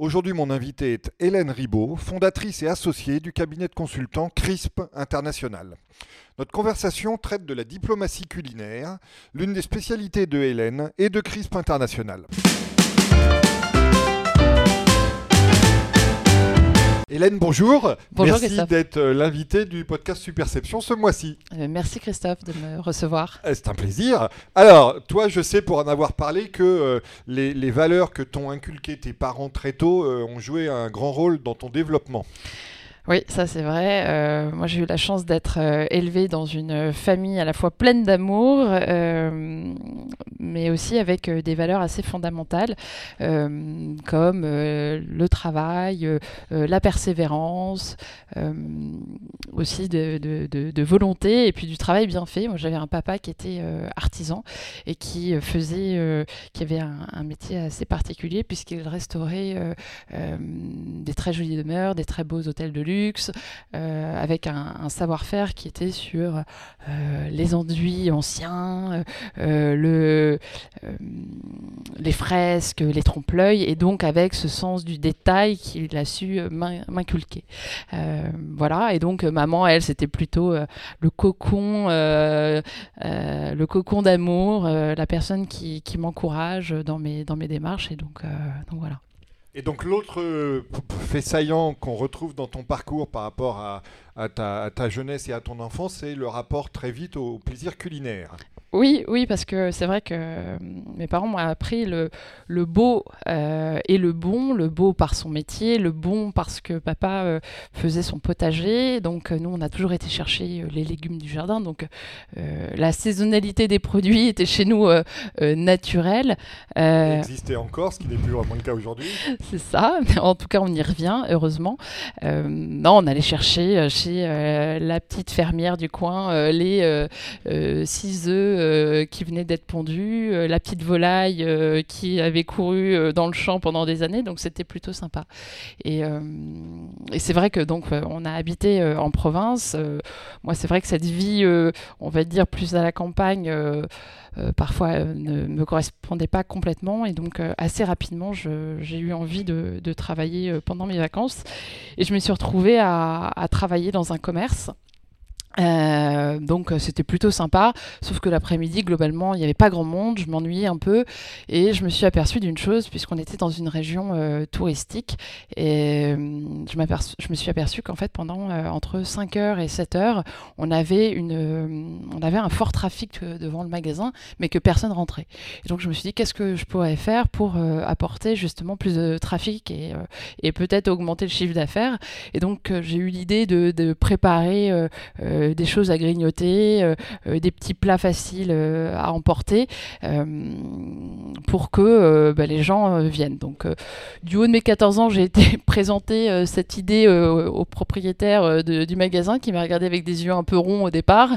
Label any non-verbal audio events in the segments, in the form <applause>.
Aujourd'hui, mon invité est Hélène Ribaud, fondatrice et associée du cabinet de consultants CRISP International. Notre conversation traite de la diplomatie culinaire, l'une des spécialités de Hélène et de CRISP International. Hélène, bonjour. Bonjour Merci d'être euh, l'invité du podcast Superception ce mois-ci. Euh, Merci Christophe de me recevoir. Euh, C'est un plaisir. Alors, toi, je sais pour en avoir parlé que euh, les, les valeurs que t'ont inculquées tes parents très tôt euh, ont joué un grand rôle dans ton développement. Oui, ça c'est vrai. Euh, moi j'ai eu la chance d'être euh, élevée dans une famille à la fois pleine d'amour, euh, mais aussi avec euh, des valeurs assez fondamentales, euh, comme euh, le travail, euh, euh, la persévérance, euh, aussi de, volonté et puis du travail bien fait. Moi j'avais un papa qui était euh, artisan et qui euh, faisait, euh, qui avait un, métier assez particulier puisqu'il restaurait euh, euh, des très jolies demeures, des très beaux hôtels de luxe, euh, avec un, savoir-faire qui était sur euh, les enduits anciens, euh, le, les fresques, les trompe-l'œil, et donc avec ce sens du détail qu'il a su m'in- m'inculquer. Voilà, et donc maman, elle, c'était plutôt le cocon, le cocon d'amour, la personne qui, m'encourage dans mes, dans mes démarches, et donc voilà. Et donc, l'autre euh, fait saillant qu'on retrouve dans ton parcours par rapport à, à ta, à ta jeunesse et à ton enfance, c'est le rapport très vite au plaisir culinaire. Oui, oui, parce que c'est vrai que euh, mes parents m'ont appris le, le beau euh, et le bon, le beau par son métier, le bon parce que papa euh, faisait son potager. Donc euh, nous, on a toujours été chercher les légumes du jardin. Donc euh, la saisonnalité des produits était chez nous naturelle. Euh, existait encore, ce qui n'est plus vraiment le cas aujourd'hui. <laughs> c'est ça. En tout cas, on y revient, heureusement. Non, on allait chercher chez euh, la petite fermière du coin euh, les euh, six œufs qui venaient d'être pondus, la petite volaille qui avait couru dans le champ pendant des années. Donc, c'était plutôt sympa. Et, c'est vrai que donc on a habité en province. Moi, c'est vrai que cette vie, on va dire plus à la campagne. parfois ne me correspondait pas complètement et donc assez rapidement j'ai eu envie de, travailler pendant mes vacances et je me suis retrouvée à travailler dans un commerce. Euh, donc euh, c'était plutôt sympa, sauf que l'après-midi globalement il n'y avait pas grand monde, je m'ennuyais un peu et je me suis aperçue d'une chose puisqu'on était dans une région euh, touristique et euh, je, je me suis aperçue qu'en fait pendant entre 5h et 7h on avait, on avait un fort trafic devant le magasin mais que personne rentrait. Et donc je me suis dit qu'est-ce que je pourrais faire pour apporter justement plus de trafic et, et peut-être augmenter le chiffre d'affaires? Et donc j'ai eu l'idée de, de préparer des choses à grignoter, euh, euh, des petits plats faciles euh, à emporter euh, pour que euh, bah, les gens euh, viennent. Donc euh, du haut de mes 14 ans, j'ai été <laughs> présenter euh, cette idée euh, au propriétaire euh, du magasin qui m'a regardé avec des yeux un peu ronds au départ.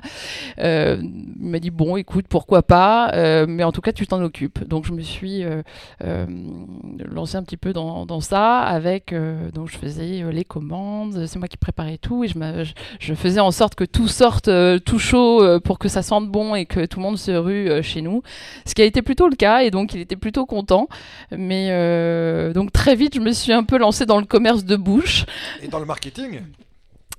Euh, il m'a dit bon, écoute, pourquoi pas, euh, mais en tout cas, tu t'en occupes. Donc, je me suis euh, euh, lancée un petit peu dans, ça avec. euh, donc, je faisais euh, les commandes, c'est moi qui préparais tout et je, je faisais en sorte que tout sorte euh, tout chaud euh, pour que ça sente bon et que tout le monde se rue euh, chez nous. Ce qui a été plutôt le cas et donc il était plutôt content. Mais donc, très vite, je me suis un peu lancée dans le commerce de bouche. Et dans le marketing?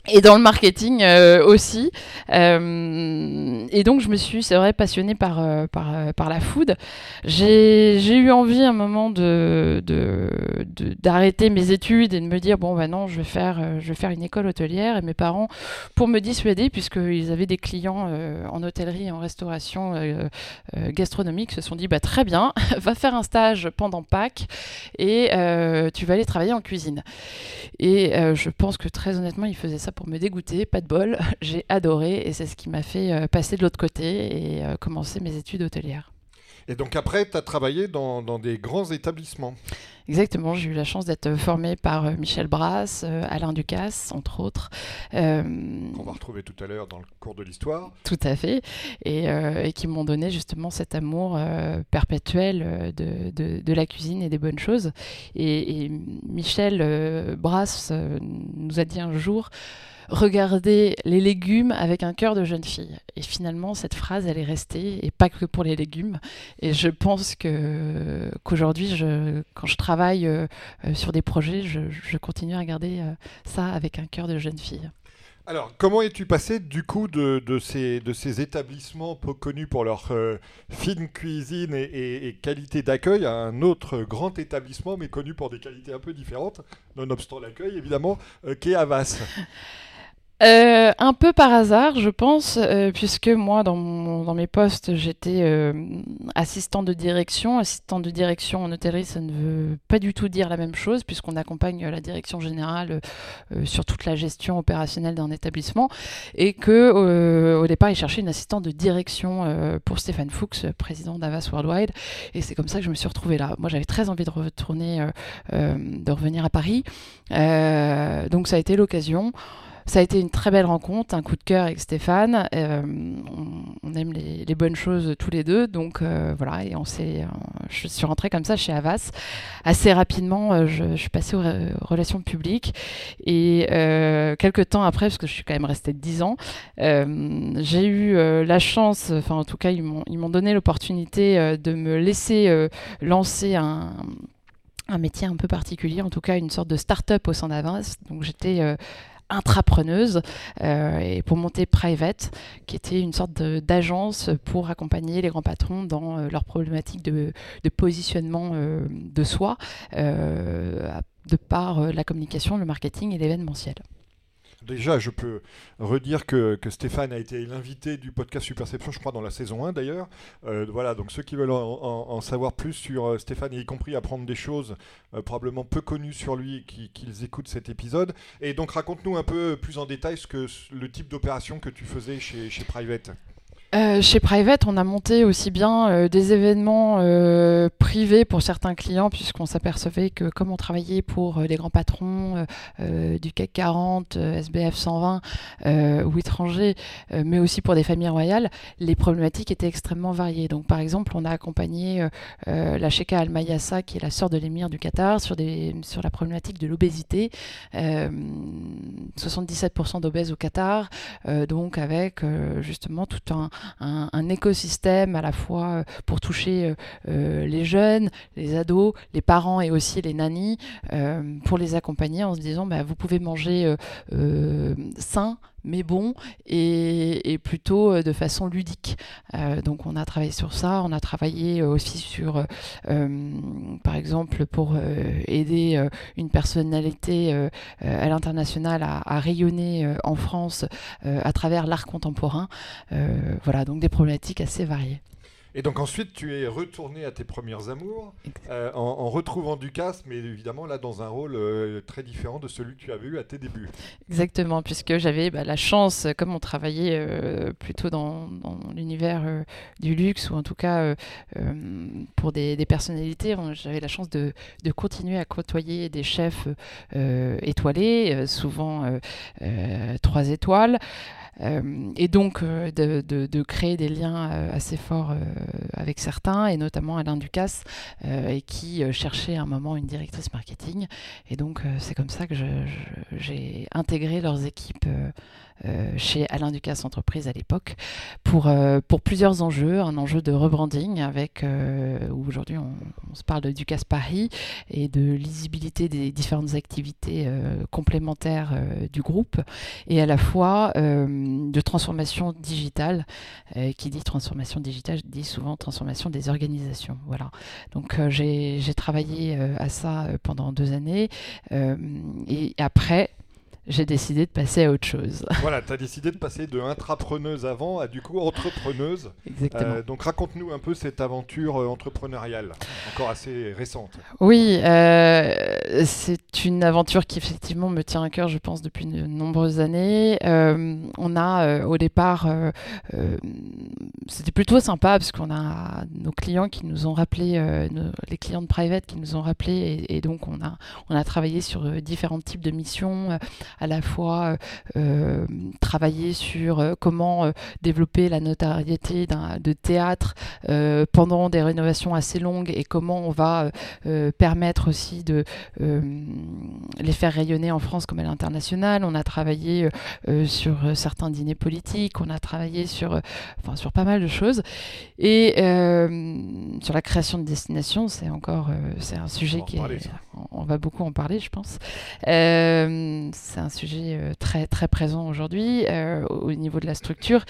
Et dans le marketing euh, aussi. Euh, et donc, je me suis, c'est vrai, passionnée par, euh, par, la food. J'ai eu envie un moment de, de, d'arrêter mes études et de me dire, bon, bah non, je vais faire, je vais faire une école hôtelière. Et mes parents, pour me dissuader, puisqu'ils avaient des clients en hôtellerie et en restauration gastronomique, se sont dit, bah très bien, <laughs> va faire un stage pendant Pâques et tu vas aller travailler en cuisine. Et je pense que très honnêtement, ils faisaient ça pour me dégoûter, pas de bol. <laughs> J'ai adoré et c'est ce qui m'a fait euh, passer de l'autre côté et euh, commencer mes études hôtelières. Et donc après, tu as travaillé dans, dans des grands établissements. Exactement, j'ai eu la chance d'être formée par euh, Michel Brasse, euh, Alain Ducasse, entre autres. Euh, On va retrouver tout à l'heure dans le cours de l'histoire. Tout à fait, et, qui m'ont donné justement cet amour perpétuel de, de, la cuisine et des bonnes choses. Et, et Michel Brasse nous a dit un jour, regarder les légumes avec un cœur de jeune fille. Et finalement, cette phrase, elle est restée, et pas que pour les légumes. Et je pense que qu'aujourd'hui, je, quand je travaille euh, euh, sur des projets, je, continue à regarder euh, ça avec un cœur de jeune fille. Alors, comment es-tu passé du coup de, ces, de ces établissements peu connus pour leur fine cuisine et, qualité d'accueil à un autre grand établissement, mais connu pour des qualités un peu différentes, nonobstant l'accueil évidemment, qui est Avas <laughs> euh, un peu par hasard, je pense, euh, puisque moi, dans, mes postes, j'étais euh, assistant de direction. Assistant de direction en hôtellerie, ça ne veut pas du tout dire la même chose, puisqu'on accompagne la direction générale sur toute la gestion opérationnelle d'un établissement, et que au départ, il cherchait une assistante de direction pour Stéphane Fuchs, président d'Avas Worldwide, et c'est comme ça que je me suis retrouvée là. Moi, j'avais très envie de retourner, de revenir à Paris, donc ça a été l'occasion. Ça a été une très belle rencontre, un coup de cœur avec Stéphane. Euh, on, aime les, bonnes choses tous les deux, donc euh, voilà. Et on s'est, euh, je suis rentrée comme ça chez Avas. Assez rapidement, je, suis passée aux, relations publiques et quelques temps après, parce que je suis quand même restée dix ans, j'ai eu la chance, enfin en tout cas ils m'ont, ils m'ont donné l'opportunité de me laisser lancer un un métier un peu particulier, en tout cas une sorte de start-up au sein d'Avas. Donc j'étais intrapreneuse euh, et pour monter Private, qui était une sorte d'agence pour accompagner les grands patrons dans euh, leurs problématiques de, positionnement euh, de soi de par la communication, le marketing et l'événementiel. Déjà, je peux redire que, Stéphane a été l'invité du podcast Superception, je crois, dans la saison 1 d'ailleurs. Euh, voilà, donc ceux qui veulent en, savoir plus sur euh, Stéphane, y compris apprendre des choses euh, probablement peu connues sur lui, qu'ils écoutent cet épisode. Et donc, raconte-nous un peu plus en détail ce que, le type d'opération que tu faisais chez Private. Euh, chez Private, on a monté aussi bien euh, des événements euh, privés pour certains clients, puisqu'on s'apercevait que comme on travaillait pour les grands patrons du CAC 40, SBF 120 ou étrangers, mais aussi pour des familles royales, les problématiques étaient extrêmement variées. Donc par exemple, on a accompagné la Sheikha Al Mayassa, qui est la sœur de l'émir du Qatar, sur, des, sur la problématique de l'obésité. 77% d'obèses au Qatar, donc avec justement tout un un, écosystème à la fois euh, pour toucher euh, euh, les jeunes, les ados, les parents et aussi les nannies, pour les accompagner en se disant bah, vous pouvez manger sain, mais bon, et, plutôt de façon ludique. donc on a travaillé sur ça, on a travaillé aussi sur, par exemple, pour aider une personnalité à l'international à, à, rayonner en France à travers l'art contemporain. voilà donc des problématiques assez variées. Et donc ensuite, tu es retourné à tes premières amours euh, en, retrouvant Ducasse, mais évidemment là dans un rôle euh, très différent de celui que tu avais eu à tes débuts. Exactement, puisque j'avais bah, la chance, comme on travaillait euh, plutôt dans, l'univers du luxe, ou en tout cas pour des, personnalités, j'avais la chance de, de, continuer à côtoyer des chefs étoilés, souvent trois étoiles. Euh, et donc euh, de, créer des liens euh, assez forts avec certains, et notamment Alain Ducasse, et qui cherchait à un moment une directrice marketing. Et donc c'est comme ça que j'ai intégré leurs équipes chez Alain Ducasse Entreprise à l'époque pour, euh, pour plusieurs enjeux. Un enjeu de rebranding avec, euh, où aujourd'hui on, se parle de Ducasse Paris et de lisibilité des différentes activités complémentaires du groupe et à la fois de transformation digitale. qui dit transformation digitale dit souvent transformation des organisations. Voilà. Donc j'ai travaillé à ça pendant deux années et après j'ai décidé de passer à autre chose. <laughs> Voilà, tu as décidé de passer de intrapreneuse avant à du coup entrepreneuse. Exactement. Euh, donc raconte-nous un peu cette aventure euh, entrepreneuriale, encore assez récente. Oui, euh, c'est une aventure qui effectivement me tient à cœur, je pense, depuis de nombreuses années. Euh, on a au départ, c'était plutôt sympa parce qu'on a nos clients qui nous ont rappelé, les clients de private qui nous ont rappelé, et, donc on a, on a travaillé sur différents types de missions, à la fois travailler sur comment développer la notoriété de théâtre pendant des rénovations assez longues et comment on va permettre aussi de les faire rayonner en France comme à l'international. On a travaillé euh, euh, sur euh, certains dîners politiques, on a travaillé sur, enfin, sur pas mal de choses. Et sur la création de destinations, c'est encore c'est un sujet qui est, on va beaucoup en parler, je pense. c'est un sujet très très présent aujourd'hui au niveau de la structure.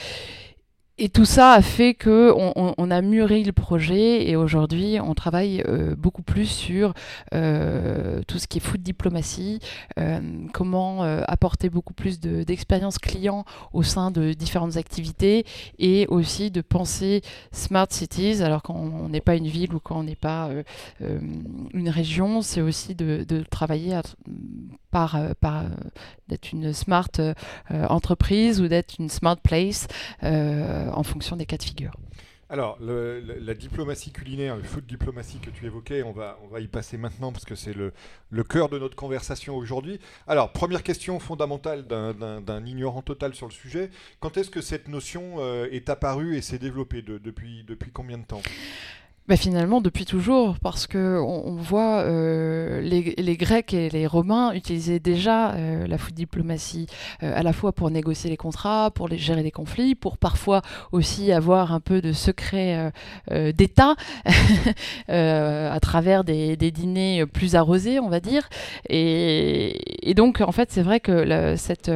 Et tout ça a fait que on, a mûri le projet et aujourd'hui on travaille euh, beaucoup plus sur euh, tout ce qui est food diplomatie, euh, comment apporter beaucoup plus d'expérience client au sein de différentes activités et aussi de penser smart cities. Alors quand on n'est pas une ville ou quand on n'est pas une région, c'est aussi de, travailler par, d'être une smart entreprise ou d'être une smart place en fonction des cas de figure. Alors, la diplomatie culinaire, le food diplomatie que tu évoquais, on va, on va y passer maintenant parce que c'est le, le, cœur de notre conversation aujourd'hui. Alors, première question fondamentale d'un ignorant total sur le sujet. Quand est-ce que cette notion euh, est apparue et s'est développée depuis, depuis combien de temps? Bah, finalement, depuis toujours, parce que on, voit euh, les, les, Grecs et les Romains utilisaient déjà euh, la food diplomatie euh, à la fois pour négocier les contrats, pour les, gérer les conflits, pour parfois aussi avoir un peu de secret d'État <laughs> à travers des, des, dîners plus arrosés, on va dire. Et, et donc, en fait, c'est vrai que cette,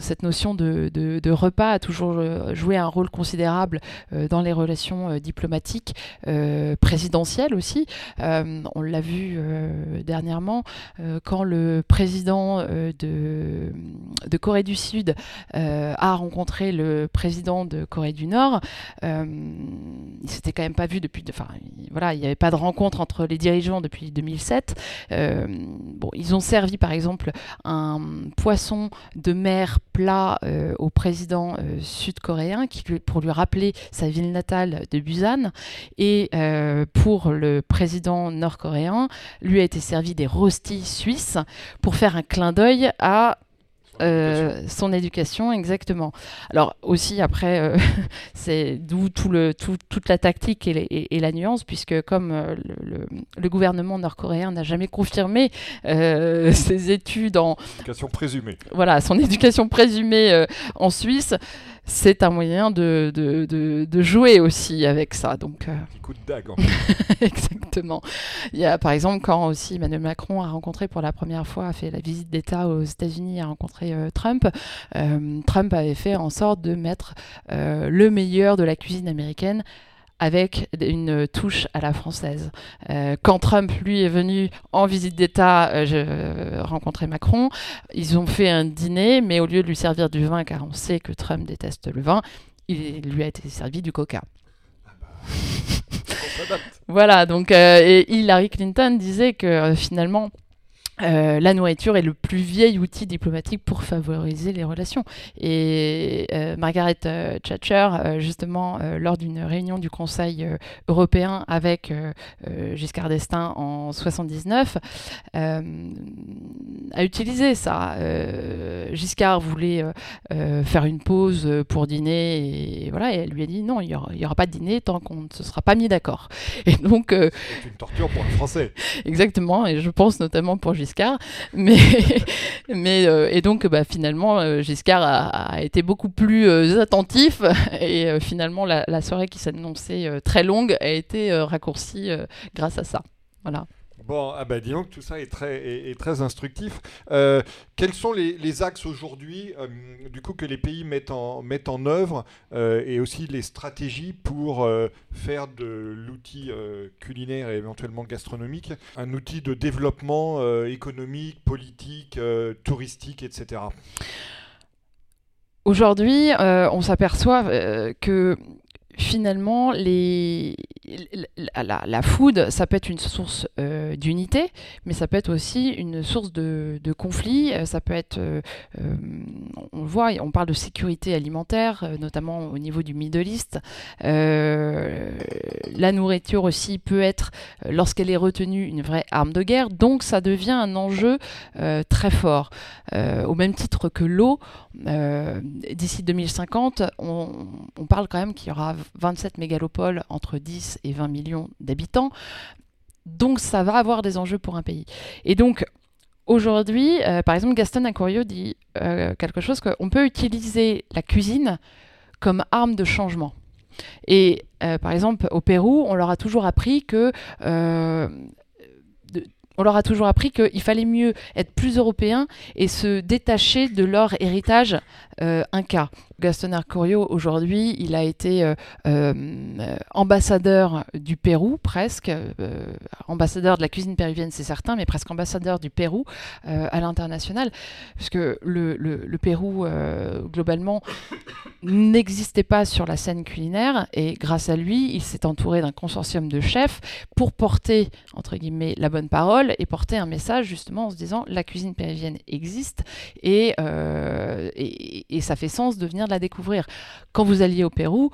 cette notion de, de, repas a toujours joué un rôle considérable dans les relations diplomatiques euh, présidentielle aussi. Euh, on l'a vu euh, dernièrement quand le président de, Corée du Sud a rencontré le président de Corée du Nord. il s'était quand même pas vu depuis. Enfin, voilà, il n'y avait pas de rencontre entre les dirigeants depuis 2007. bon, ils ont servi par exemple un poisson de mer plat au président sud-coréen pour lui rappeler sa ville natale de Busan. Et euh, pour le président nord-coréen, lui a été servi des rostis suisses pour faire un clin d'œil à euh, son éducation, exactement. Alors aussi après, euh, <laughs> c'est d'où tout le, tout, toute la tactique et, et, la nuance, puisque comme le, le, gouvernement nord-coréen n'a jamais confirmé <laughs> ses études en éducation présumée, voilà, son éducation présumée en Suisse, c'est un moyen de, de, jouer aussi avec ça. Donc, euh, coup de dague. En <laughs> Exactement. Il y a par exemple quand aussi Emmanuel Macron a rencontré pour la première fois, a fait la visite d'État aux États-Unis, a rencontré euh, Trump. Euh, Trump avait fait en sorte de mettre le meilleur de la cuisine américaine avec une touche à la française. Euh, quand Trump, lui, est venu en visite d'État euh, rencontrer Macron, ils ont fait un dîner, mais au lieu de lui servir du vin, car on sait que Trump déteste le vin, il lui a été servi du coca. <laughs> voilà, donc euh, et Hillary Clinton disait que finalement euh, la nourriture est le plus vieil outil diplomatique pour favoriser les relations. Et euh, Margaret euh, Thatcher, justement, lors d'une réunion du Conseil européen avec Giscard d'Estaing en 79, a utilisé ça. Giscard voulait faire une pause pour dîner, et voilà, et elle lui a dit non, il n'y aura, aura, pas de dîner tant qu'on ne se sera pas mis d'accord. Et donc, c'est une torture pour un Français. <laughs> Exactement, et je pense notamment pour Giscard Giscard. <laughs> Mais, euh, et donc, bah, finalement, euh, Giscard a, été beaucoup plus euh, attentif. <laughs> Et finalement, la, la, soirée qui s'annonçait très longue a été raccourcie grâce à ça. Voilà. Bon, ah bah dis donc, tout ça est très, est, très instructif. Euh, quels sont les, axes aujourd'hui, euh, du coup, que les pays mettent en, mettent en œuvre euh, et aussi les stratégies pour faire de l'outil culinaire et éventuellement gastronomique un outil de développement économique, politique, touristique, etc. Aujourd'hui, on s'aperçoit que finalement, la, food, ça peut être une source euh, d'unité, mais ça peut être aussi une source de, conflit. Euh, ça peut être, euh, on voit, on parle de sécurité alimentaire, notamment au niveau du Middle East. la nourriture aussi peut être, lorsqu'elle est retenue, une vraie arme de guerre. Donc ça devient un enjeu très fort. au même titre que l'eau, d'ici 2050, on, on parle quand même qu'il y aura 27 mégalopoles entre 10 et 20 millions d'habitants. Donc ça va avoir des enjeux pour un pays. Et donc aujourd'hui, euh, par exemple, Gaston Accorio dit euh, quelque chose qu'on peut utiliser la cuisine comme arme de changement. Et euh, par exemple, au Pérou, on leur a toujours appris que on leur a toujours appris qu'il fallait mieux être plus européen et se détacher de leur héritage inca. Gaston Arcorio, aujourd'hui, il a été euh, euh, ambassadeur du Pérou, presque, euh, ambassadeur de la cuisine péruvienne, c'est certain, mais presque ambassadeur du Pérou à l'international, puisque le, le Pérou, globalement, n'existait pas sur la scène culinaire, et grâce à lui, il s'est entouré d'un consortium de chefs pour porter, entre guillemets, la bonne parole et porter un message, justement, en se disant, la cuisine péruvienne existe, et, et ça fait sens de venir la découvrir. Quand vous alliez au Pérou,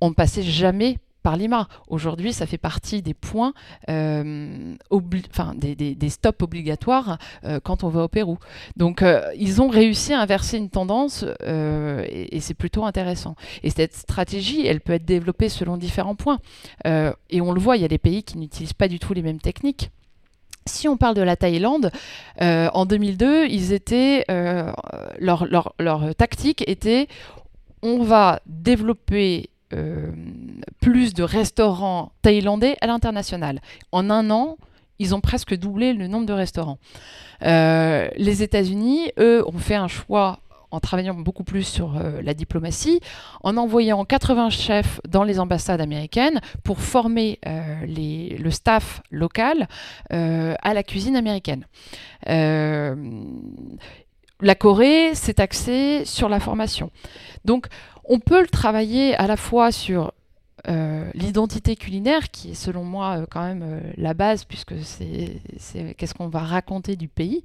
on ne passait jamais par Lima. Aujourd'hui, ça fait partie des points, euh, des, stops obligatoires euh, quand on va au Pérou. Donc, euh, ils ont réussi à inverser une tendance et, c'est plutôt intéressant. Et cette stratégie, elle peut être développée selon différents points. et on le voit, il y a des pays qui n'utilisent pas du tout les mêmes techniques. Si on parle de la Thaïlande, en 2002, ils étaient, leur, leur, tactique était on va développer euh, plus de restaurants thaïlandais à l'international. En un an, ils ont presque doublé le nombre de restaurants. Euh, les États-Unis, eux, ont fait un choix en travaillant beaucoup plus sur euh, la diplomatie, en envoyant 80 chefs dans les ambassades américaines pour former le staff local à la cuisine américaine. la Corée s'est axée sur la formation. Donc, on peut le travailler à la fois sur euh, l'identité culinaire, qui est selon moi euh, quand même euh, la base, puisque c'est qu'est-ce qu'on va raconter du pays.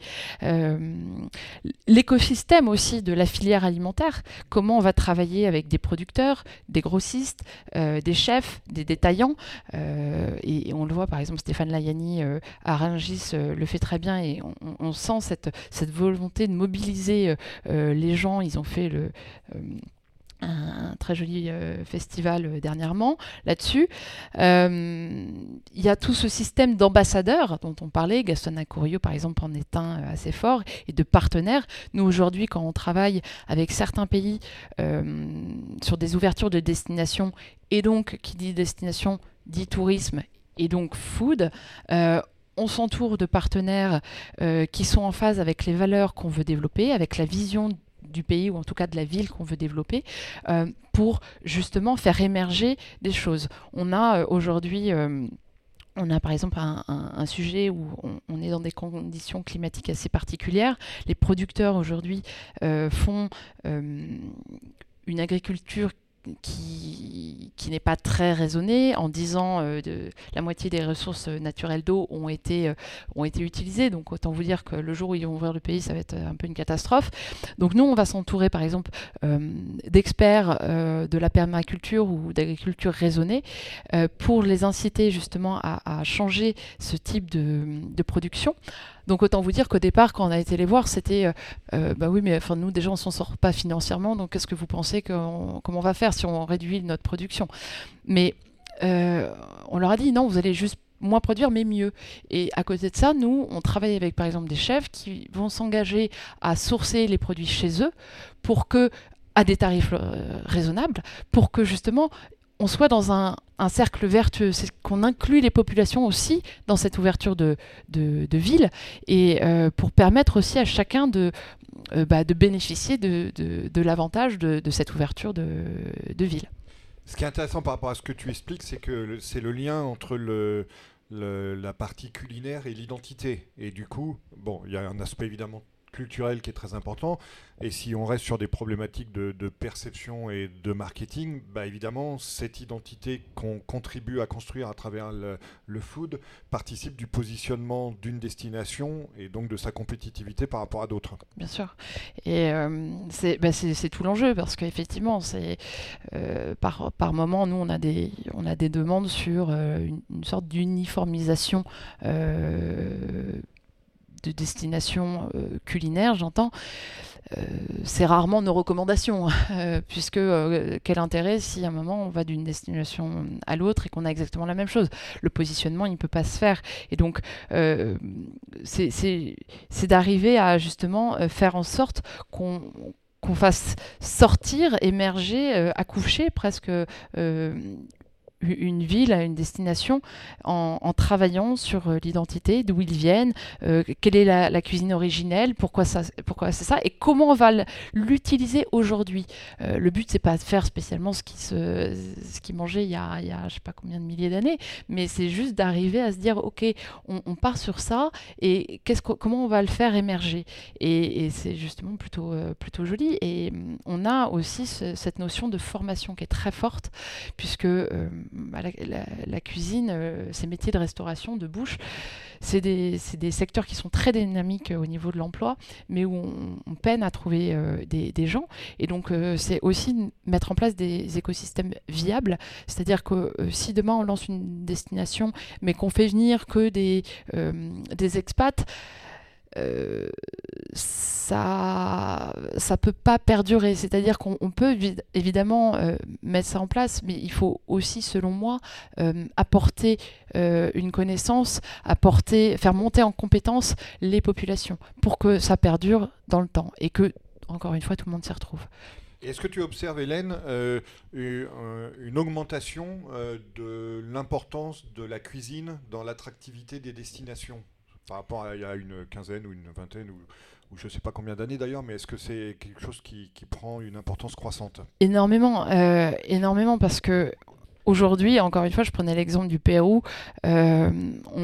L'écosystème aussi de la filière alimentaire, comment on va travailler avec des producteurs, des grossistes, des chefs, des détaillants. Et, on le voit par exemple, Stéphane Layani à Rungis le fait très bien et on, on sent cette, cette, volonté de mobiliser les gens. Ils ont fait le un, très joli euh, festival euh, dernièrement là-dessus. Euh, il y a tout ce système d'ambassadeurs dont on parlait. Gaston Acourio, par exemple, en est un assez fort, et de partenaires. Nous, aujourd'hui, quand on travaille avec certains pays sur des ouvertures de destination, et donc, qui dit destination, dit tourisme, et donc food, on s'entoure de partenaires qui sont en phase avec les valeurs qu'on veut développer, avec la vision du pays ou en tout cas de la ville qu'on veut développer euh, pour justement faire émerger des choses. On a euh, aujourd'hui euh, on a par exemple un, sujet où on, est dans des conditions climatiques assez particulières. Les producteurs aujourd'hui font une agriculture qui, n'est pas très raisonné en disant euh, de, la moitié des ressources naturelles d'eau ont été, euh, ont été utilisées. Donc autant vous dire que le jour où ils vont ouvrir le pays, ça va être un peu une catastrophe. Donc nous, on va s'entourer par exemple euh, d'experts de la permaculture ou d'agriculture raisonnée pour les inciter justement à, changer ce type de production. Donc autant vous dire qu'au départ, quand on a été les voir, c'était euh, euh, bah oui, mais enfin nous déjà on s'en sort pas financièrement, donc qu'est-ce que vous pensez comment on va faire si on réduit notre production? Mais euh, on leur a dit non, vous allez juste moins produire mais mieux. Et à côté de ça, nous, on travaille avec par exemple des chefs qui vont s'engager à sourcer les produits chez eux pour que à des tarifs raisonnables pour que justement on soit dans un, cercle vertueux, c'est qu'on inclut les populations aussi dans cette ouverture de, ville et euh, pour permettre aussi à chacun de, euh, bah, bénéficier de, l'avantage de, cette ouverture de, ville. Ce qui est intéressant par rapport à ce que tu expliques, c'est que c'est le lien entre la partie culinaire et l'identité. Et du coup, bon, il y a un aspect évidemment culturel qui est très important. Et si on reste sur des problématiques de, perception et de marketing, bah évidemment, cette identité qu'on contribue à construire à travers le, food participe du positionnement d'une destination et donc de sa compétitivité par rapport à d'autres. Bien sûr. Et euh, bah, c'est tout l'enjeu parce qu'effectivement, euh, par, par moment, nous, on a des, on a des demandes sur euh, une, sorte d'uniformisation de destination culinaire, j'entends. Euh, c'est rarement nos recommandations, <laughs> euh, puisque euh, quel intérêt si à un moment on va d'une destination à l'autre et qu'on a exactement la même chose Le positionnement, il ne peut pas se faire. Et donc, c'est d'arriver à justement faire en sorte qu'on fasse sortir, émerger, accoucher presque une ville, à une destination, en, travaillant sur euh, l'identité, d'où ils viennent, euh, quelle est la, cuisine originelle, pourquoi, pourquoi c'est ça, et comment on va l'utiliser aujourd'hui. Euh, le but, c'est pas de faire spécialement ce qui, qui mangeait il y a, il y je sais pas combien de milliers d'années, mais c'est juste d'arriver à se dire, ok, on, part sur ça, et comment on va le faire émerger. Et, c'est justement plutôt, plutôt joli. Et mm, on a aussi cette notion de formation qui est très forte, puisque bah, la, cuisine, euh, ces métiers de restauration, de bouche, c'est des, secteurs qui sont très dynamiques euh, au niveau de l'emploi, mais où on, peine à trouver euh, des, gens. Et donc, c'est aussi mettre en place des écosystèmes viables. C'est-à-dire que si demain on lance une destination, mais qu'on fait venir que des, des expats, euh, ça ça peut pas perdurer. C'est-à-dire qu'on peut évidemment euh, mettre ça en place, mais il faut aussi, selon moi, euh, apporter une connaissance, apporter, faire monter en compétence les populations pour que ça perdure dans le temps et que, encore une fois, tout le monde s'y retrouve. Est-ce que tu observes, Hélène, une augmentation de l'importance de la cuisine dans l'attractivité des destinations? Par rapport à il y a une quinzaine ou une vingtaine ou, je ne sais pas combien d'années d'ailleurs, mais est-ce que c'est quelque chose qui, prend une importance croissante? Énormément, euh, énormément parce que aujourd'hui, encore une fois, je prenais l'exemple du Pérou, euh,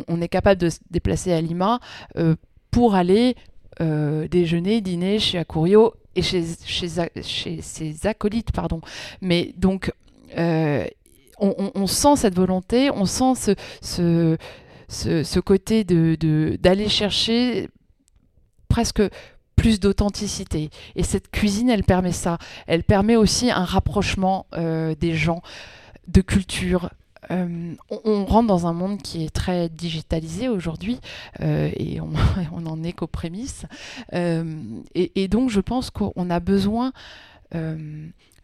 on, est capable de se déplacer à Lima euh, pour aller déjeuner, dîner chez Acurio et chez, ses acolytes, pardon. Mais donc, on, sent cette volonté, on sent ce, côté de d'aller chercher presque plus d'authenticité. Et cette cuisine, elle permet ça. Elle permet aussi un rapprochement euh, des gens, de culture. Euh, on, rentre dans un monde qui est très digitalisé aujourd'hui euh, et on, <laughs> on, en est qu'aux prémices. Et, donc je pense qu'on a besoin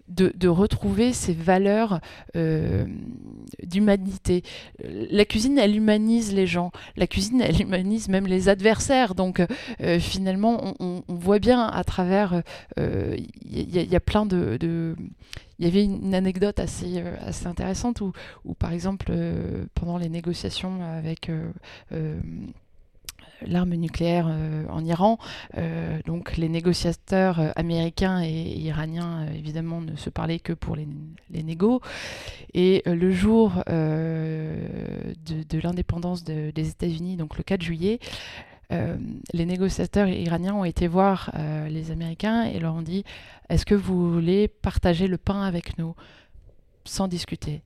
de, retrouver ces valeurs euh, d'humanité. La cuisine, elle humanise les gens. La cuisine, elle humanise même les adversaires. Donc euh, finalement, on, voit bien à travers... Il euh, y, a plein de... il y avait une anecdote assez, assez intéressante où par exemple, pendant les négociations avec l'arme nucléaire euh, en Iran. Euh, donc les négociateurs euh, américains et, iraniens, évidemment, ne se parlaient que pour les, les négos. Et le jour de, l'indépendance des États-Unis, donc le 4 juillet, les négociateurs iraniens ont été voir les Américains et leur ont dit Est-ce que vous voulez partager le pain avec nous? Sans discuter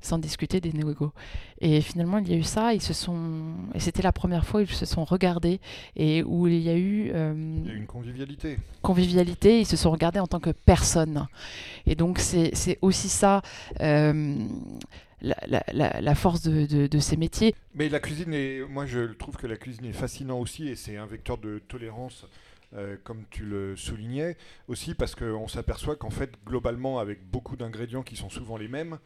sans discuter des négos. Et finalement, il y a eu ça, ils se sont... Et c'était la première fois où ils se sont regardés et où il y a eu... Euh, une convivialité. Convivialité, ils se sont regardés en tant que personne. Et donc, c'est aussi ça... Euh, la, la, la, force de, de, ces métiers. Mais la cuisine, est, moi je trouve que la cuisine est fascinante aussi et c'est un vecteur de tolérance euh, comme tu le soulignais, aussi parce qu'on s'aperçoit qu'en fait, globalement, avec beaucoup d'ingrédients qui sont souvent les mêmes,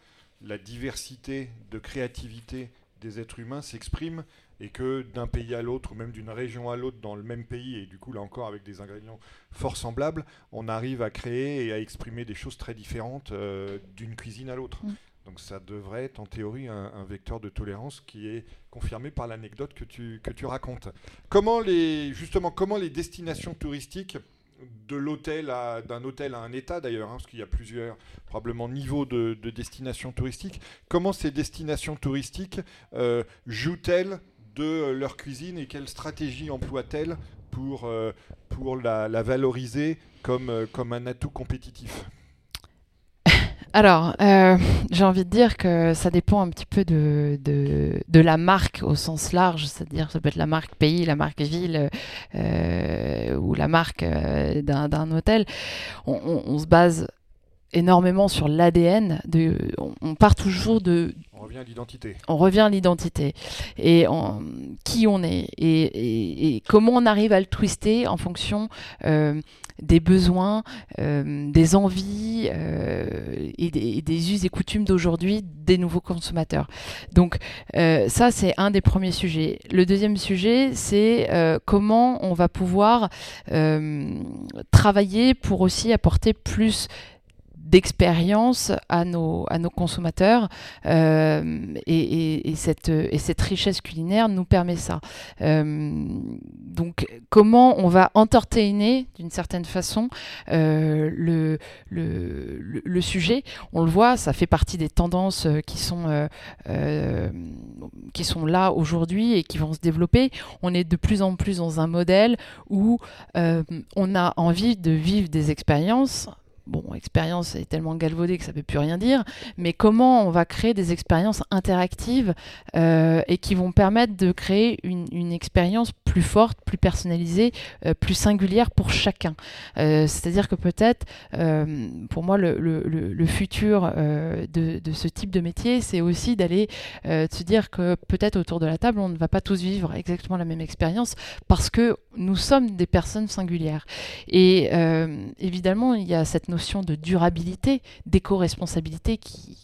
la diversité de créativité des êtres humains s'exprime et que d'un pays à l'autre ou même d'une région à l'autre dans le même pays et du coup là encore avec des ingrédients fort semblables, on arrive à créer et à exprimer des choses très différentes euh, d'une cuisine à l'autre. Mm. Donc ça devrait être en théorie un, vecteur de tolérance qui est confirmé par l'anecdote que tu, que tu racontes. Comment les, justement, comment les destinations touristiques de l'hôtel à d'un hôtel à un état d'ailleurs, hein, parce qu'il y a plusieurs probablement niveaux de, destination touristique. Comment ces destinations touristiques euh, jouent-elles de leur cuisine et quelle stratégie emploient-elles pour, pour la, valoriser comme un atout compétitif? Alors, euh, j'ai envie de dire que ça dépend un petit peu de, de, la marque au sens large, c'est-à-dire ça peut être la marque pays, la marque ville euh, ou la marque euh, d'un hôtel. On, se base énormément sur l'ADN. On, part toujours de. On revient à l'identité. On revient à l'identité et qui on est et, et, comment on arrive à le twister en fonction des besoins, euh, des envies euh, et, des, us et coutumes d'aujourd'hui des nouveaux consommateurs. Donc euh, ça, c'est un des premiers sujets. Le deuxième sujet, c'est comment on va pouvoir travailler pour aussi apporter plus d'expérience à nos, à nos consommateurs euh, et, cette, et cette richesse culinaire nous permet ça. Euh, donc comment on va entertainer d'une certaine façon euh, le, le, le, sujet? On le voit, ça fait partie des tendances qui sont, qui sont là aujourd'hui et qui vont se développer. On est de plus en plus dans un modèle où on a envie de vivre des expériences bon, expérience est tellement galvaudée que ça ne veut plus rien dire, mais comment on va créer des expériences interactives euh, et qui vont permettre de créer une, expérience plus forte, plus personnalisée, euh, plus singulière pour chacun. Euh, c'est-à-dire que peut-être, pour moi, le, futur de, de, ce type de métier, c'est aussi d'aller se dire que peut-être autour de la table, on ne va pas tous vivre exactement la même expérience parce que nous sommes des personnes singulières. Et évidemment, il y a cette notion de durabilité, d'éco-responsabilité qui,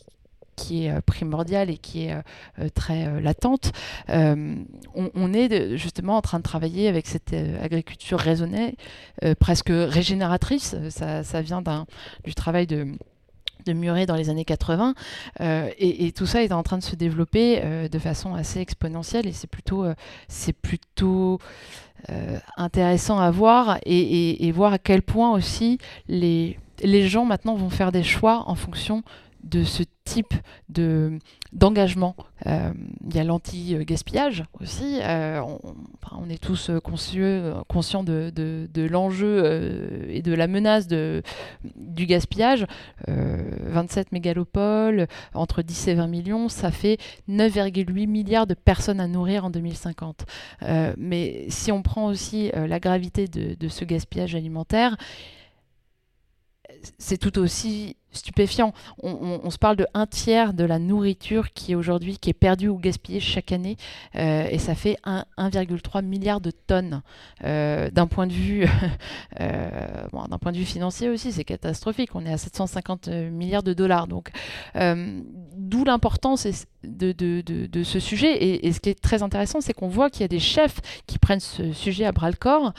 qui est euh, primordiale et qui est euh, euh, très latente. On, est justement en train de travailler avec cette agriculture raisonnée, presque régénératrice. Ça, vient du travail de de Muret dans les années 80 et, tout ça est en train de se développer de façon assez exponentielle et c'est plutôt c'est plutôt intéressant à voir et, voir à quel point aussi les les gens maintenant vont faire des choix en fonction de ce type de d'engagement. Euh, il y a l'anti-gaspillage aussi. Euh, on, est tous conscients de, l'enjeu et de la menace du gaspillage. 27 mégalopoles, entre 10 et 20 millions, ça fait 9,8 milliards de personnes à nourrir en 2050. mais si on prend aussi la gravité de ce gaspillage alimentaire, c'est tout aussi stupéfiant. On, se parle de un tiers de la nourriture qui est aujourd'hui qui est perdue ou gaspillée chaque année, euh, et ça fait 1,3 milliard de tonnes. Euh, d'un point de vue, <laughs> euh, d'un point de vue financier aussi, c'est catastrophique. On est à 750 milliards de dollars. Donc, d'où l'importance de, ce sujet. Et, et, ce qui est très intéressant, c'est qu'on voit qu'il y a des chefs qui prennent ce sujet à bras le corps.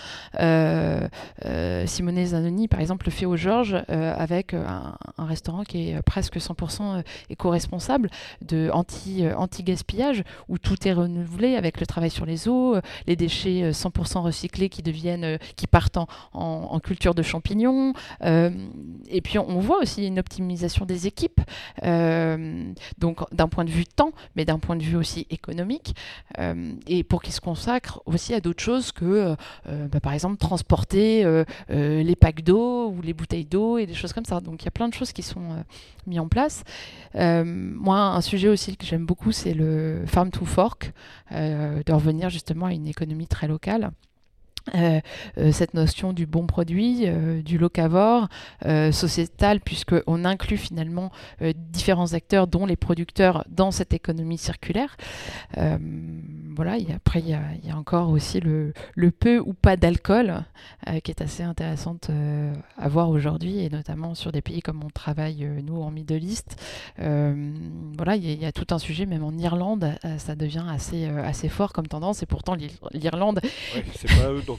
Simone Zanoni, par exemple, le fait au Georges avec un un restaurant qui est euh, presque 100% euh, éco-responsable, de anti, euh, anti-gaspillage, où tout est renouvelé avec le travail sur les eaux, les déchets 100% recyclés qui deviennent, qui partent en, culture de champignons. et puis on, voit aussi une optimisation des équipes, donc d'un point de vue temps, mais d'un point de vue aussi économique, et pour qu'ils se consacrent aussi à d'autres choses que, bah, par exemple, transporter les packs d'eau ou les bouteilles d'eau et des choses comme ça. Donc il y a plein de choses qui sont euh, mis en place. Euh, moi, un sujet aussi que j'aime beaucoup, c'est le farm to fork, euh, de revenir justement à une économie très locale. Euh, euh, cette notion du bon produit, euh, du locavore sociétal, puisqu'on inclut finalement différents acteurs, dont les producteurs, dans cette économie circulaire. voilà, et après, il y, a, encore aussi le, peu ou pas d'alcool, qui est assez intéressante à voir aujourd'hui, et notamment sur des pays comme on travaille, nous, en Middle East. voilà, il y, a tout un sujet, même en Irlande, ça devient assez, assez fort comme tendance, et pourtant l'Irlande...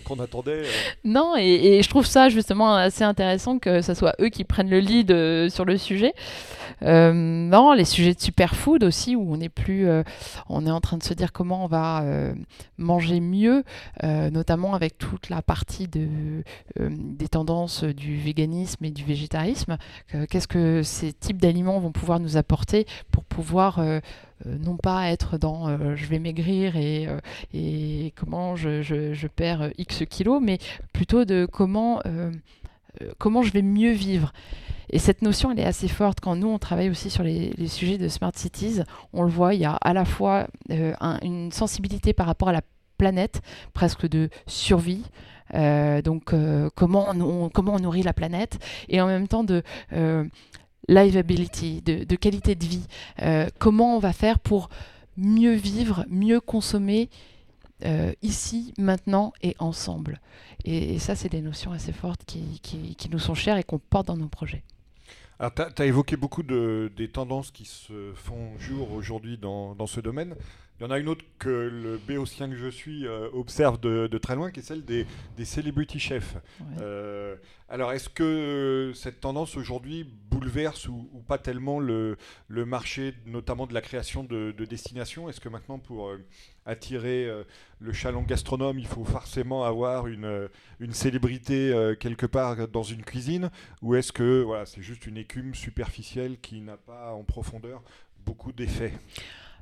qu'on attendait. Euh. Non, et, je trouve ça justement assez intéressant que ce soit eux qui prennent le lead euh, sur le sujet. Euh, non, les sujets de superfood aussi, où on est plus, on est en train de se dire comment on va manger mieux, notamment avec toute la partie de, des tendances du véganisme et du végétarisme. Qu'est-ce que ces types d'aliments vont pouvoir nous apporter pour pouvoir non pas être dans je vais maigrir et, et comment je, je, perds X kilos, mais plutôt de comment, comment je vais mieux vivre. Et cette notion, elle est assez forte. Quand nous, on travaille aussi sur les, sujets de Smart Cities, on le voit, il y a à la fois euh, une sensibilité par rapport à la planète, presque de survie. Euh, donc, euh, comment, comment on nourrit la planète, et en même temps de livability, de, qualité de vie. comment on va faire pour mieux vivre, mieux consommer ici, maintenant et ensemble? Et, ça, c'est des notions assez fortes qui, nous sont chères et qu'on porte dans nos projets. Alors, tu as, évoqué beaucoup de, des tendances qui se font jour aujourd'hui dans, ce domaine. Il y en a une autre que le béotien que je suis euh, observe de, très loin, qui est celle des, des celebrity chefs. Euh, alors, est-ce que cette tendance aujourd'hui bouleverse ou, pas tellement le, le, marché, notamment de la création de, destinations? Est-ce que maintenant, pour euh, attirer le chaland gastronome, il faut forcément avoir une, une célébrité quelque part dans une cuisine? Ou est-ce que voilà, c'est juste une écume superficielle qui n'a pas en profondeur beaucoup d'effets?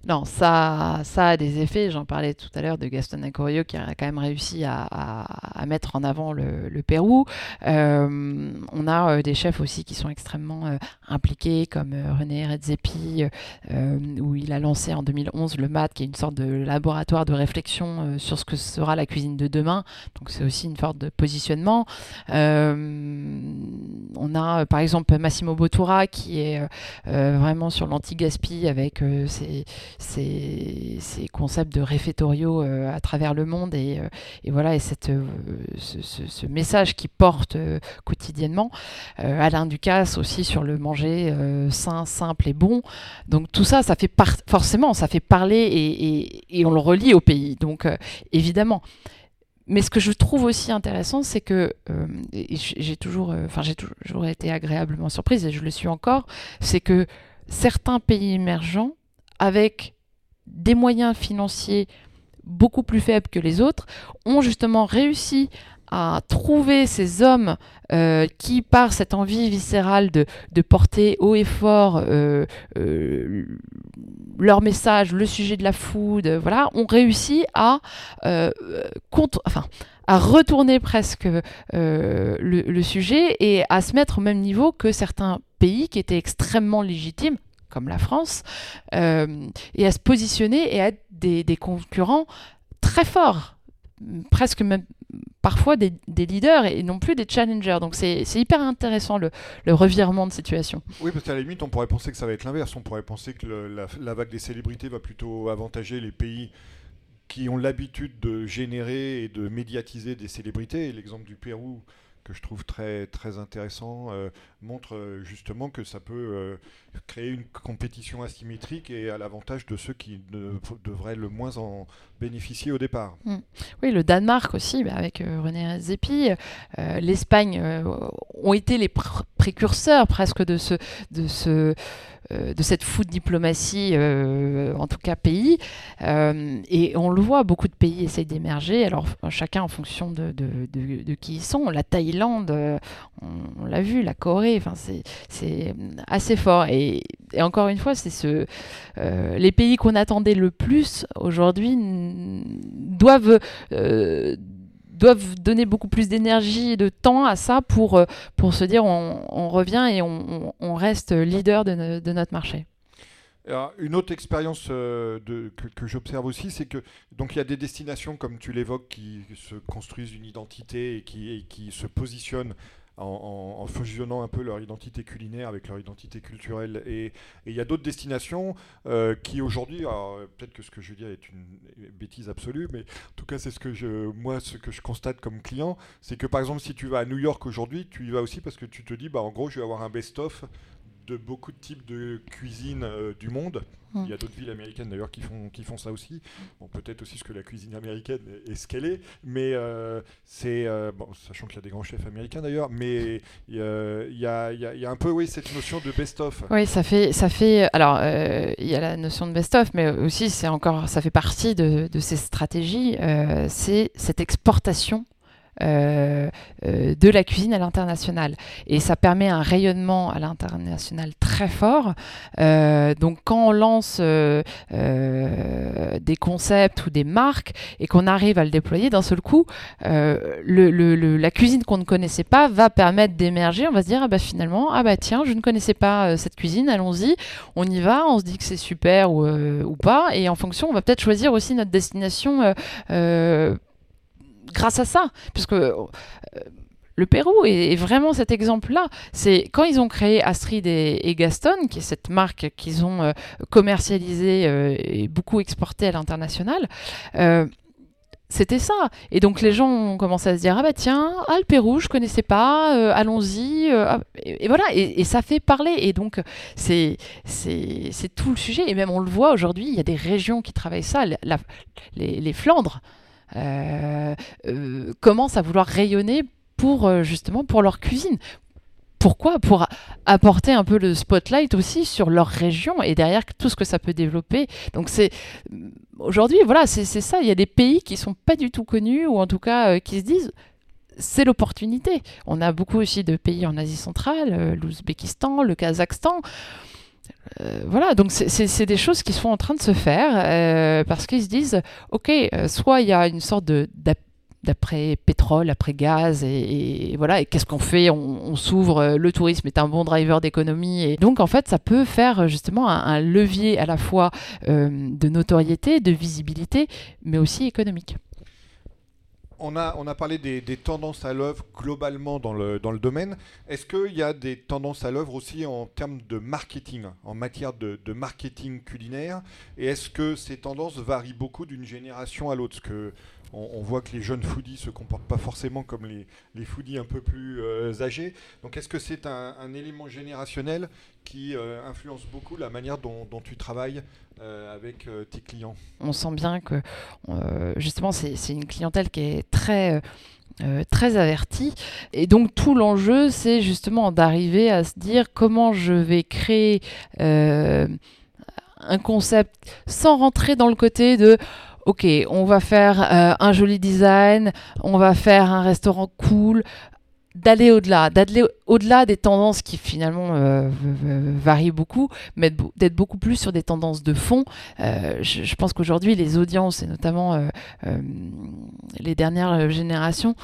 Non, ça, ça a des effets. J'en parlais tout à l'heure de Gaston Acurio qui a quand même réussi à, mettre en avant le, Pérou. Euh, on a euh, des chefs aussi qui sont extrêmement euh, impliqués, comme René Redzepi, où il a lancé en 2011 le MAT, qui est une sorte de laboratoire de réflexion sur ce que sera la cuisine de demain. Donc c'est aussi une sorte de positionnement. on a par exemple Massimo Bottura qui est vraiment sur l'anti-gaspi avec ses ces, concepts de réfectoriaux euh, à travers le monde et, euh, voilà et cette, euh, ce, message qui porte quotidiennement. Alain Ducasse aussi sur le manger sain, simple et bon. Donc tout ça, ça fait forcément, ça fait parler et, on le relie au pays. Donc évidemment. Mais ce que je trouve aussi intéressant, c'est que j'ai toujours, enfin j'ai toujours été agréablement surprise et je le suis encore, c'est que certains pays émergents avec des moyens financiers beaucoup plus faibles que les autres, ont justement réussi à trouver ces hommes euh, qui, par cette envie viscérale de, porter haut et fort euh, euh, leur message, le sujet de la food, voilà, ont réussi à, retourner presque le, sujet et à se mettre au même niveau que certains pays qui étaient extrêmement légitimes, comme la France, euh, et à se positionner et à être des, concurrents très forts, presque même parfois des, leaders et non plus des challengers. Donc c'est hyper intéressant le, revirement de situation. Oui, parce qu'à la limite, on pourrait penser que ça va être l'inverse. On pourrait penser que la, vague des célébrités va plutôt avantager les pays qui ont l'habitude de générer et de médiatiser des célébrités. L'exemple du Pérou que je trouve très, très intéressant, euh, montre euh, justement que ça peut créer une compétition asymétrique et à l'avantage de ceux qui devraient le moins en bénéficier au départ. Mm. Oui, le Danemark aussi, bah, avec René Zepi, l'Espagne ont été les précurseurs presque de ce, de ce euh, de cette food diplomatie, euh, en tout cas pays. Euh, et on le voit, beaucoup de pays essayent d'émerger, alors chacun en fonction de, de, qui ils sont. La Thaïlande, on, l'a vu, la Corée, c'est assez fort. Encore une fois, c'est ce, les pays qu'on attendait le plus aujourd'hui doivent doivent donner beaucoup plus d'énergie et de temps à ça pour, euh, pour se dire on, revient et on, reste leader de, notre marché. une autre expérience euh, que, j'observe aussi, c'est que donc il y a des destinations comme tu l'évoques qui se construisent une identité et et qui se positionnent en, fusionnant un peu leur identité culinaire avec leur identité culturelle. Et il y a d'autres destinations euh, qui aujourd'hui, peut-être que ce que je dis est une bêtise absolue, mais en tout cas c'est ce que je, moi ce que je constate comme client, c'est que par exemple si tu vas à New York aujourd'hui, tu y vas aussi parce que tu te dis, bah en gros je vais avoir un best-of de beaucoup de types de cuisine euh, du monde. Mm. Il y a d'autres villes américaines d'ailleurs qui font, qui font ça aussi. Bon, peut-être aussi ce que la cuisine américaine est, est ce qu'elle est, mais euh, c'est euh, bon, sachant qu'il y a des grands chefs américains d'ailleurs, mais il y, y y a- un peu oui cette notion de best-of. Oui, ça fait, ça fait. Alors, il y a la notion de best-of, mais aussi c'est encore, ça fait partie de, de ces stratégies. c'est cette exportation. Euh, euh, de la cuisine à l'international. Et ça permet un rayonnement à l'international très fort. Euh, donc quand on lance des concepts ou des marques et qu'on arrive à le déployer d'un seul coup la cuisine qu'on ne connaissait pas va permettre d'émerger. On va se dire, ah bah finalement, ah bah tiens, je ne connaissais pas cette cuisine, allons-y, on y va, on se dit que c'est super ou, ou pas, et en fonction, on va peut-être choisir aussi notre destination grâce à ça, puisque euh, le Pérou est, vraiment cet exemple-là. C'est quand ils ont créé Astrid et, Gaston, qui est cette marque qu'ils ont euh, commercialisée euh, et beaucoup exportée à l'international. c'était ça. Et donc les gens ont commencé à se dire ah bah tiens, ah le Pérou, je connaissais pas, allons-y. ah, et, voilà, et, ça fait parler. Et donc c'est c'est tout le sujet. Et même on le voit aujourd'hui, il y a des régions qui travaillent ça. Les, Flandres commencent à vouloir rayonner pour euh, justement pour leur cuisine. Pourquoi? Pour apporter un peu le spotlight aussi sur leur région et derrière tout ce que ça peut développer. Donc c'est aujourd'hui voilà c'est ça. Il y a des pays qui sont pas du tout connus ou en tout cas euh, qui se disent c'est l'opportunité. On a beaucoup aussi de pays en Asie centrale, euh, l'Ouzbékistan, le Kazakhstan. Euh, voilà, donc c'est- des choses qui sont en train de se faire euh, parce qu'ils se disent, ok, euh, soit il y a une sorte d'après pétrole, après gaz, et, voilà, et qu'est-ce qu'on fait? On, s'ouvre, le tourisme est un bon driver d'économie, et donc en fait ça peut faire justement un, levier à la fois de notoriété, de visibilité, mais aussi économique. On a, on a parlé des, tendances à l'œuvre globalement dans le, dans le domaine. Est-ce qu'il y a des tendances à l'œuvre aussi en termes de marketing, en matière de, marketing culinaire? Et est-ce que ces tendances varient beaucoup d'une génération à l'autre? Que on, voit que les jeunes foodies se comportent pas forcément comme les, foodies un peu plus euh, âgés. Donc est-ce que c'est un, élément générationnel qui euh, influence beaucoup la manière dont, tu travailles euh, avec tes clients? On sent bien que justement c'est une clientèle qui est très très avertie et donc tout l'enjeu c'est justement d'arriver à se dire comment je vais créer un concept sans rentrer dans le côté de ok on va faire euh, un joli design on va faire un restaurant cool d'aller au-delà, d'aller au-delà des tendances qui finalement euh, varient beaucoup, mais d'être beaucoup plus sur des tendances de fond. Euh, je, pense qu'aujourd'hui, les audiences, et notamment les dernières générations,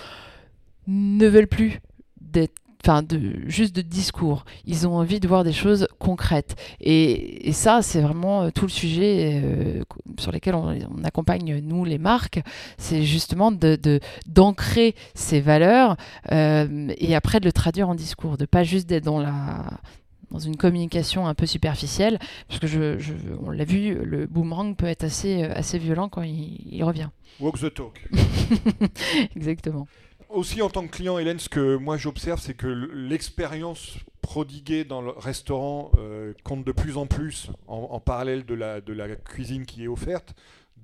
ne veulent plus d'être Enfin, de, juste de discours. Ils ont envie de voir des choses concrètes. Et, et ça, c'est vraiment euh, tout le sujet euh, sur lesquels on, on accompagne, nous, les marques. C'est justement de- d'ancrer ces valeurs euh, et après de le traduire en discours. De pas juste d'être dans la dans une communication un peu superficielle, parce que je, je- on l'a vu, le boomerang peut être assez, assez violent quand il, il revient. Walk the talk. <laughs> Exactement. Aussi en tant que client, Hélène, ce que moi j'observe, c'est que l'expérience prodiguée dans le restaurant euh, compte de plus en plus en, parallèle de la cuisine qui est offerte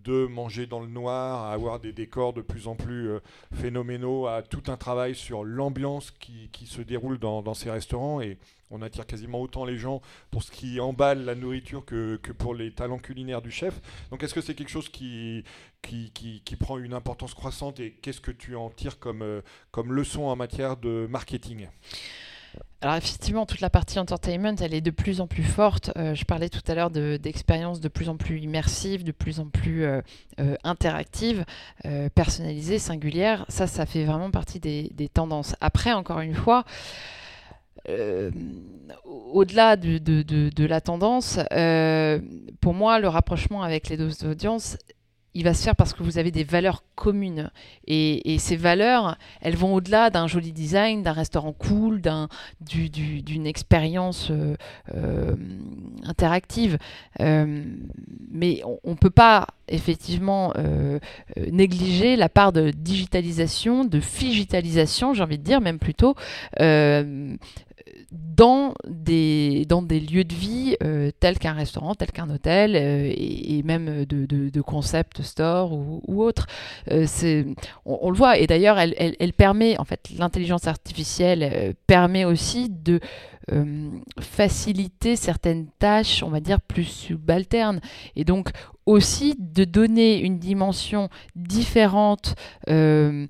de manger dans le noir, à avoir des décors de plus en plus euh, phénoménaux, à tout un travail sur l'ambiance qui, qui se déroule dans, ces restaurants. Et on attire quasiment autant les gens pour ce qui emballe la nourriture que, que pour les talents culinaires du chef. Donc est-ce que c'est quelque chose qui, qui, qui, qui prend une importance croissante et qu'est-ce que tu en tires comme, euh, comme leçon en matière de marketing? Alors effectivement, toute la partie entertainment, elle est de plus en plus forte. Euh, je parlais tout à l'heure de- d'expériences de, plus en plus immersives, de plus en plus euh, euh, interactives, personnalisées, singulières. Ça, ça fait vraiment partie des, tendances. Après, encore une fois, au-delà de, la tendance, pour moi, le rapprochement avec les doses d'audience, il va se faire parce que vous avez des valeurs communes. Et, ces valeurs, elles vont au-delà d'un joli design, d'un restaurant cool, d'un, du- du- d'une expérience euh, euh, interactive. Euh, mais on ne peut pas effectivement négliger la part de digitalisation, de figitalisation, j'ai envie de dire même plutôt, dans des, dans des lieux de vie tels qu'un restaurant, tel qu'un hôtel, et, même de, de, concept store ou, ou autre. c'est, on, le voit, et d'ailleurs, elle, elle, permet, en fait, l'intelligence artificielle permet aussi de faciliter certaines tâches, on va dire, plus subalternes. Et donc aussi de donner une dimension différente euh,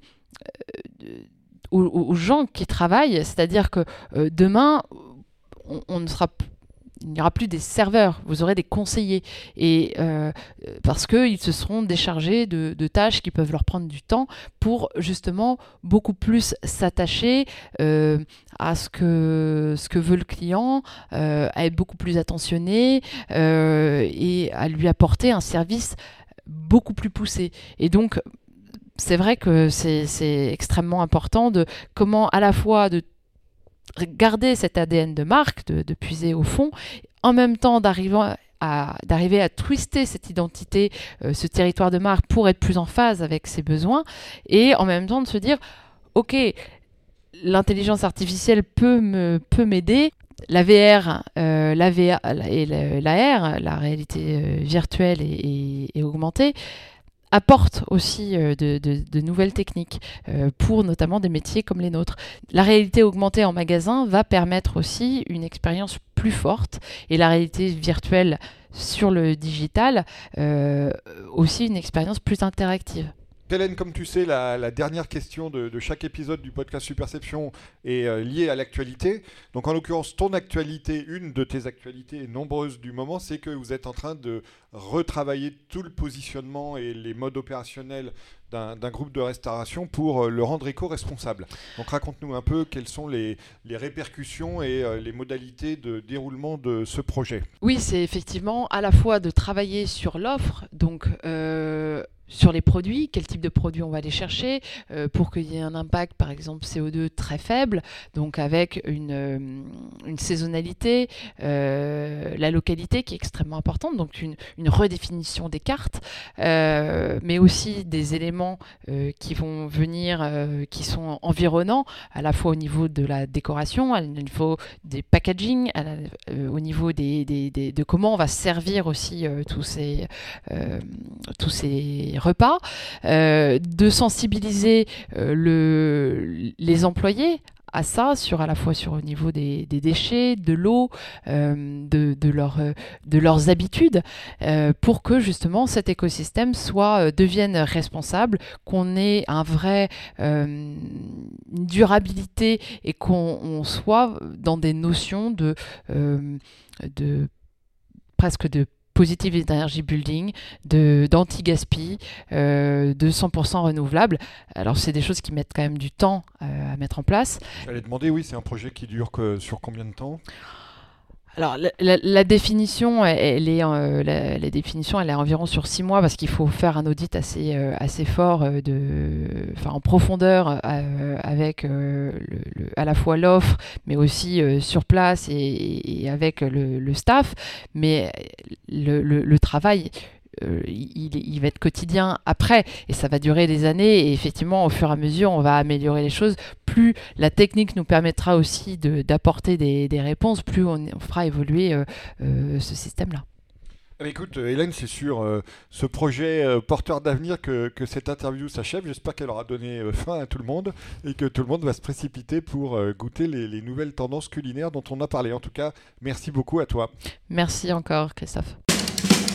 aux, gens qui travaillent. C'est-à-dire que euh, demain, il n'y aura plus des serveurs, vous aurez des conseillers. Et euh, parce qu'ils se seront déchargés de, tâches qui peuvent leur prendre du temps pour justement beaucoup plus s'attacher euh, à ce que, veut le client, euh, à être beaucoup plus attentionné et à lui apporter un service beaucoup plus poussé. Et donc, c'est vrai que c'est extrêmement important de comment à la fois de garder cet ADN de marque, de, puiser au fond, en même temps d'arriver à, twister cette identité, euh, ce territoire de marque pour être plus en phase avec ses besoins, et en même temps de se dire, ok, l'intelligence artificielle peut me peut m'aider. La VR, euh, la VR et l'AR, la réalité euh, virtuelle et augmentée, apporte aussi euh, de, nouvelles techniques euh, pour notamment des métiers comme les nôtres. La réalité augmentée en magasin va permettre aussi une expérience plus forte et la réalité virtuelle sur le digital euh, aussi une expérience plus interactive. Hélène, comme tu sais, la, dernière question de, chaque épisode du podcast Superception est euh, liée à l'actualité. Donc, en l'occurrence, ton actualité, une de tes actualités nombreuses du moment, c'est que vous êtes en train de retravailler tout le positionnement et les modes opérationnels d'un groupe de restauration pour euh, le rendre éco-responsable. Donc raconte-nous un peu quelles sont les, répercussions et euh, les modalités de déroulement de ce projet. Oui, c'est effectivement à la fois de travailler sur l'offre, donc sur les produits, quel type de produits on va aller chercher euh, pour qu'il y ait un impact, par exemple CO2 très faible, donc avec une, euh, une saisonnalité, euh, la localité qui est extrêmement importante, donc une, une redéfinition des cartes, mais aussi des éléments qui vont venir, qui sont environnants, à la fois au niveau de la décoration, au niveau des packaging, au niveau des, des, de comment on va servir aussi tous ces, tous ces repas, euh, de sensibiliser euh, le, les employés à ça, sur à la fois sur au niveau des, déchets, de l'eau, euh, de leurs habitudes, pour que justement cet écosystème soit devienne responsable, qu'on ait un vrai durabilité et qu'on soit dans des notions de, de presque de Positive Energy Building, d'anti-gaspi, euh, de 100% renouvelable. Alors c'est des choses qui mettent quand même du temps euh, à mettre en place. J'allais demander, oui, c'est un projet qui dure que, sur combien de temps? Alors la, définition, elle est euh, la, définition, elle est environ sur six mois parce qu'il faut faire un audit assez euh, assez fort euh, de, en profondeur avec le, à la fois l'offre, mais aussi sur place et, avec le, staff. Mais le, travail euh, il, va être quotidien après et ça va durer des années et effectivement au fur et à mesure on va améliorer les choses plus la technique nous permettra aussi d'apporter des, réponses plus on, fera évoluer euh, euh, ce système là eh ben, Écoute, Hélène, c'est sur ce projet porteur d'avenir que, cette interview s'achève. J'espère qu'elle aura donné fin à tout le monde et que tout le monde va se précipiter pour goûter les, les, nouvelles tendances culinaires dont on a parlé. En tout cas, merci beaucoup à toi. Merci encore, Christophe.